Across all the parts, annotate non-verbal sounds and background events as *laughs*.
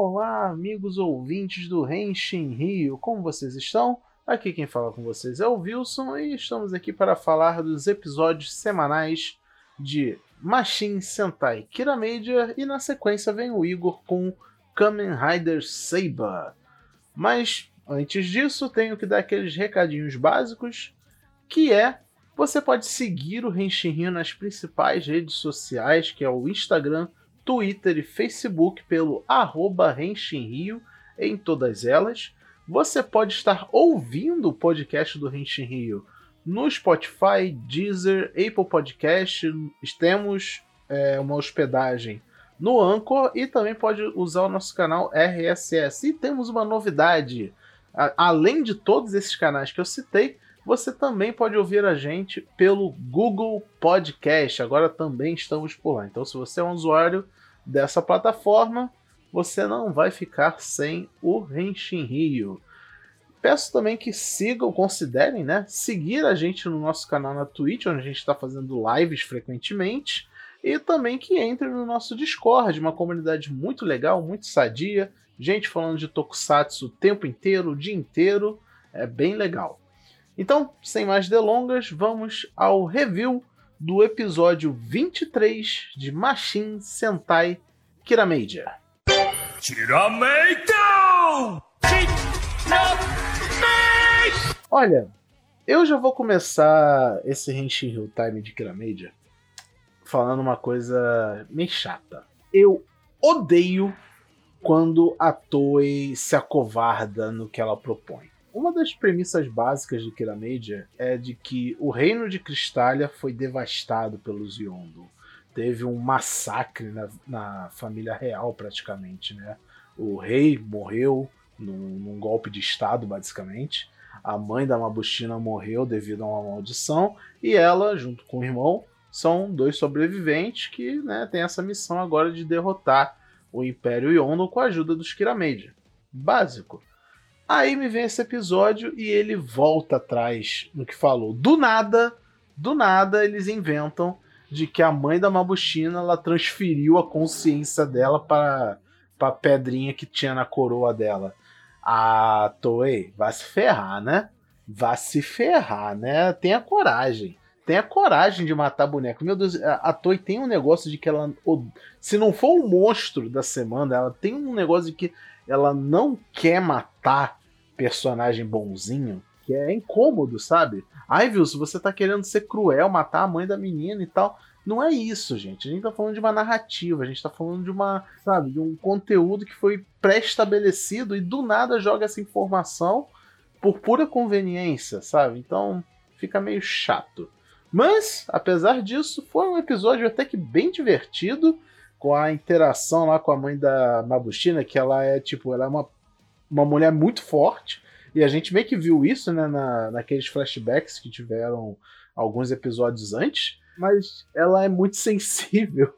Olá, amigos ouvintes do Renshin Rio, como vocês estão? Aqui quem fala com vocês é o Wilson e estamos aqui para falar dos episódios semanais de Machine Sentai Kira Major e na sequência vem o Igor com Kamen Rider Saber. Mas antes disso, tenho que dar aqueles recadinhos básicos, que é você pode seguir o Renshin Rio nas principais redes sociais, que é o Instagram, Twitter e Facebook pelo arroba Rio em todas elas. Você pode estar ouvindo o podcast do Renshin Rio no Spotify, Deezer, Apple Podcast. Temos é, uma hospedagem no Anchor e também pode usar o nosso canal RSS. E temos uma novidade. além de todos esses canais que eu citei, você também pode ouvir a gente pelo Google Podcast. Agora também estamos por lá. Então, se você é um usuário dessa plataforma, você não vai ficar sem o Renshin Rio. Peço também que sigam, considerem, né? Seguir a gente no nosso canal na Twitch, onde a gente está fazendo lives frequentemente. E também que entrem no nosso Discord, uma comunidade muito legal, muito sadia. Gente falando de Tokusatsu o tempo inteiro, o dia inteiro. É bem legal. Então, sem mais delongas, vamos ao review do episódio 23 de Machine Sentai Kirameija. Kirameito! Olha, eu já vou começar esse Henshin Hill Time de Kirameija falando uma coisa meio chata. Eu odeio quando a Toei se acovarda no que ela propõe. Uma das premissas básicas de Kiramedia é de que o reino de Cristália foi devastado pelos Yondo. Teve um massacre na, na família real, praticamente, né? O rei morreu num, num, golpe de estado, basicamente. A mãe da Mabushina morreu devido a uma maldição. E ela, junto com o irmão, são dois sobreviventes que né, têm essa missão agora de derrotar o Império Yondo com a ajuda dos Kiramedia. Básico. Aí me vem esse episódio e ele volta atrás no que falou. Do nada, do nada, eles inventam de que a mãe da Mabushina ela transferiu a consciência dela para a pedrinha que tinha na coroa dela. A Toei, vai se ferrar, né? Vai se ferrar, né? Tenha coragem. Tenha coragem de matar boneco. Meu Deus, a Toei tem um negócio de que ela. Se não for o monstro da semana, ela tem um negócio de que ela não quer matar personagem bonzinho, que é incômodo, sabe? Ai, você tá querendo ser cruel, matar a mãe da menina e tal. Não é isso, gente. A gente tá falando de uma narrativa, a gente tá falando de uma, sabe, de um conteúdo que foi pré-estabelecido e do nada joga essa informação por pura conveniência, sabe? Então fica meio chato. Mas, apesar disso, foi um episódio até que bem divertido, com a interação lá com a mãe da Mabushina, que ela é tipo, ela é uma uma mulher muito forte. E a gente meio que viu isso, né, na, naqueles flashbacks que tiveram alguns episódios antes. Mas ela é muito *laughs* sensível.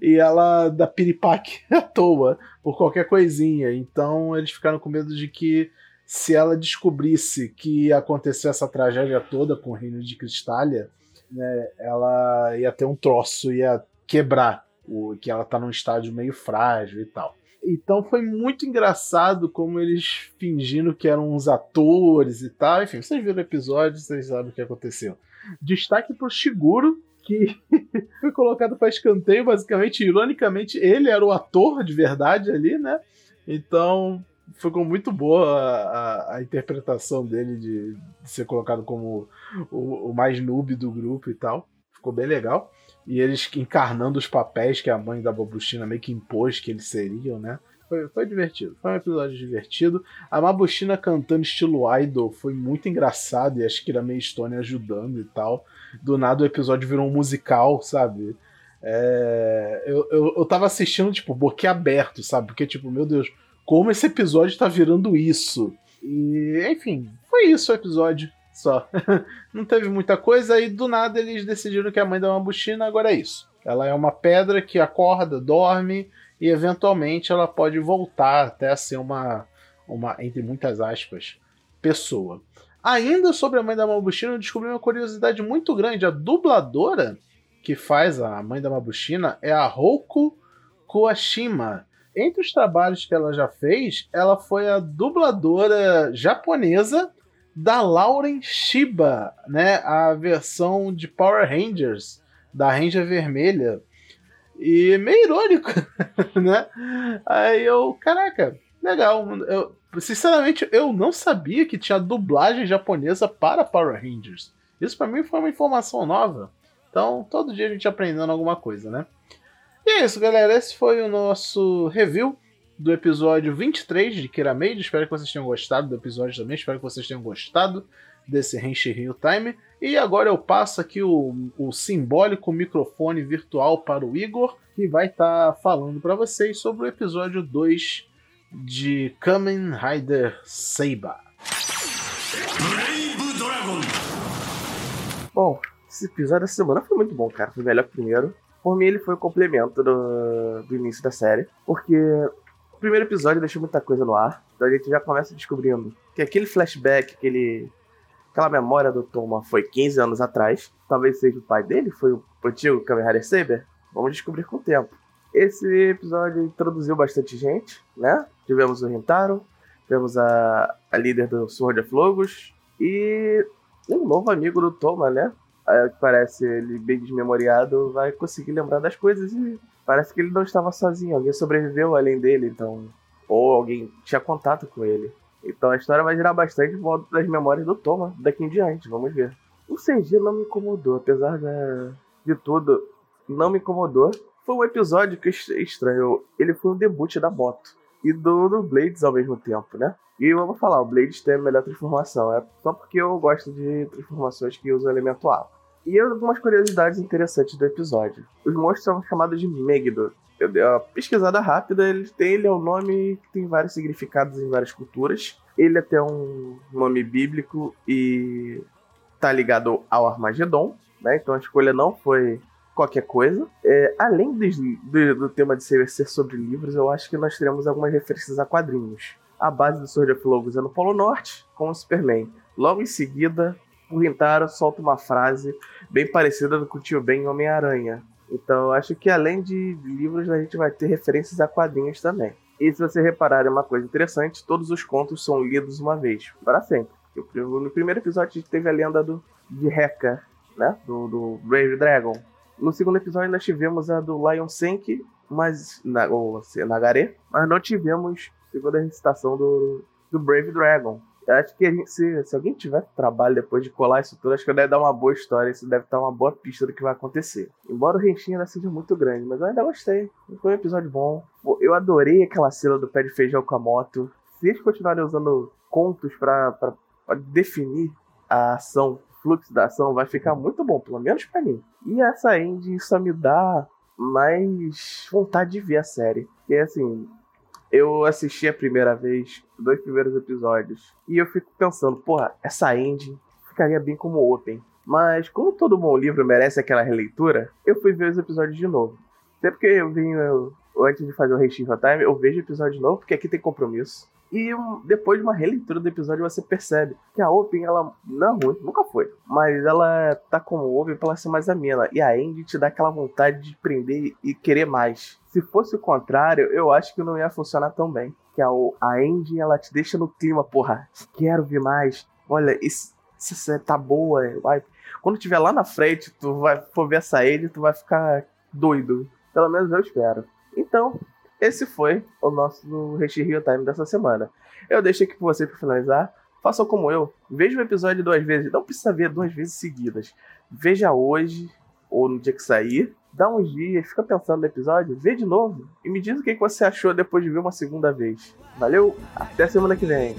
e ela dá piripaque *laughs* à toa por qualquer coisinha. Então eles ficaram com medo de que se ela descobrisse que aconteceu essa tragédia toda com o reino de Cristália, né, ela ia ter um troço, ia quebrar. O, que ela tá num estádio meio frágil e tal. Então foi muito engraçado como eles fingindo que eram uns atores e tal. Enfim, vocês viram o episódio, vocês sabem o que aconteceu. Destaque pro Shiguro, que *laughs* foi colocado para escanteio, basicamente, ironicamente, ele era o ator de verdade ali, né? Então ficou muito boa a, a, a interpretação dele de, de, ser colocado como o, o mais noob do grupo e tal. Ficou bem legal e eles encarnando os papéis que a mãe da Babushina meio que impôs que eles seriam, né? Foi, foi divertido, foi um episódio divertido. A Mabushina cantando estilo idol foi muito engraçado e acho que era meio Stone ajudando e tal. Do nada o episódio virou um musical, sabe? É, eu, eu, eu tava assistindo, tipo, boquiaberto, sabe? Porque, tipo, meu Deus, como esse episódio tá virando isso? E, enfim, foi isso o episódio só. *laughs* não teve muita coisa e do nada eles decidiram que a mãe da Mabushina agora é isso. Ela é uma pedra que acorda, dorme e eventualmente ela pode voltar até a ser uma, uma entre muitas aspas, pessoa. Ainda sobre a mãe da Mabushina, eu descobri uma curiosidade muito grande. A dubladora que faz a mãe da Mabushina é a Roku Kuashima, entre os trabalhos que ela já fez, ela foi a dubladora japonesa da Lauren Shiba, né? A versão de Power Rangers, da Ranger Vermelha. E meio irônico, *laughs* né? Aí eu, caraca, legal. Eu, sinceramente, eu não sabia que tinha dublagem japonesa para Power Rangers. Isso para mim foi uma informação nova. Então, todo dia a gente aprendendo alguma coisa, né? E é isso, galera. Esse foi o nosso review do episódio 23 de Kira Made. Espero que vocês tenham gostado do episódio também. Espero que vocês tenham gostado desse Henshi Rio Time. E agora eu passo aqui o, o simbólico microfone virtual para o Igor, que vai estar tá falando para vocês sobre o episódio 2 de Kamen Rider Seiba. Bom, esse episódio da semana foi muito bom, cara. Foi melhor que o primeiro. Por mim, ele foi o complemento do, do início da série. Porque primeiro episódio deixou muita coisa no ar. Então a gente já começa descobrindo que aquele flashback, aquele, aquela memória do Toma foi 15 anos atrás. Talvez seja o pai dele, foi o antigo Kamen Rider Saber. Vamos descobrir com o tempo. Esse episódio introduziu bastante gente, né? Tivemos o Rintaro, tivemos a, a líder do Sword of Logos e um novo amigo do Toma, né? É, que parece ele bem desmemoriado, vai conseguir lembrar das coisas e parece que ele não estava sozinho, alguém sobreviveu além dele, então. Ou alguém tinha contato com ele. Então a história vai girar bastante em volta das memórias do Toma daqui em diante, vamos ver. O CG não me incomodou, apesar de tudo, não me incomodou. Foi um episódio que estranho. Ele foi um debut da moto e do, do Blades ao mesmo tempo, né? E vamos falar, o Blades tem a melhor transformação. É só porque eu gosto de transformações que usam elemento água. E algumas curiosidades interessantes do episódio. Os monstros são chamados de Megiddo. Eu dei uma pesquisada rápida, ele tem ele é um nome que tem vários significados em várias culturas. Ele é até um nome bíblico e tá ligado ao Armagedon, né? Então a escolha não foi qualquer coisa. É, além do, do, do, tema de ser, ser sobre livros, eu acho que nós teremos algumas referências a quadrinhos. A base do Sword of Logos é no Polo Norte, com o Superman. Logo em seguida, o Rintaro solta uma frase bem parecida com o Tio Ben Homem-Aranha. Então, acho que além de livros, a gente vai ter referências a quadrinhos também. E se você reparar, é uma coisa interessante: todos os contos são lidos uma vez, para sempre. No primeiro episódio, a gente teve a lenda do, de Heka, né? Do, do Brave Dragon. No segundo episódio nós tivemos a do Lion Senk, mas na, ou Nagare, mas não tivemos segunda recitação do, do Brave Dragon. Acho que gente, se, se, alguém tiver trabalho depois de colar isso tudo, acho que deve dar uma boa história. Isso deve estar uma boa pista do que vai acontecer. Embora o renchinho ainda seja muito grande, mas eu ainda gostei. Foi um episódio bom. Eu adorei aquela cena do pé de feijão com a moto. Se eles continuarem usando contos para definir a ação fluxo da ação vai ficar muito bom, pelo menos para mim. E essa ending só me dá mais vontade de ver a série. Que é assim, eu assisti a primeira vez, dois primeiros episódios, e eu fico pensando, porra, essa ending ficaria bem como open. Mas como todo bom livro merece aquela releitura, eu fui ver os episódios de novo. Até porque eu vim, eu, antes de fazer o Reishin Time, eu vejo o episódio de novo, porque aqui tem compromisso. E um, depois de uma releitura do episódio, você percebe que a Open, ela não é ruim, nunca foi. Mas ela tá como Open pra ela ser mais amena. E a Andy te dá aquela vontade de prender e querer mais. Se fosse o contrário, eu acho que não ia funcionar tão bem. Que a, a Andy, ela te deixa no clima, porra, quero ver mais. Olha, isso, isso tá boa. Vai. Quando tiver lá na frente, tu vai for ver essa Andy, tu vai ficar doido. Pelo menos eu espero. Então, esse foi o nosso Reach Real Time dessa semana. Eu deixo aqui com você para finalizar. Façam como eu. Veja o episódio duas vezes. Não precisa ver duas vezes seguidas. Veja hoje ou no dia que sair. Dá uns dias, fica pensando no episódio, vê de novo e me diz o que você achou depois de ver uma segunda vez. Valeu, até semana que vem.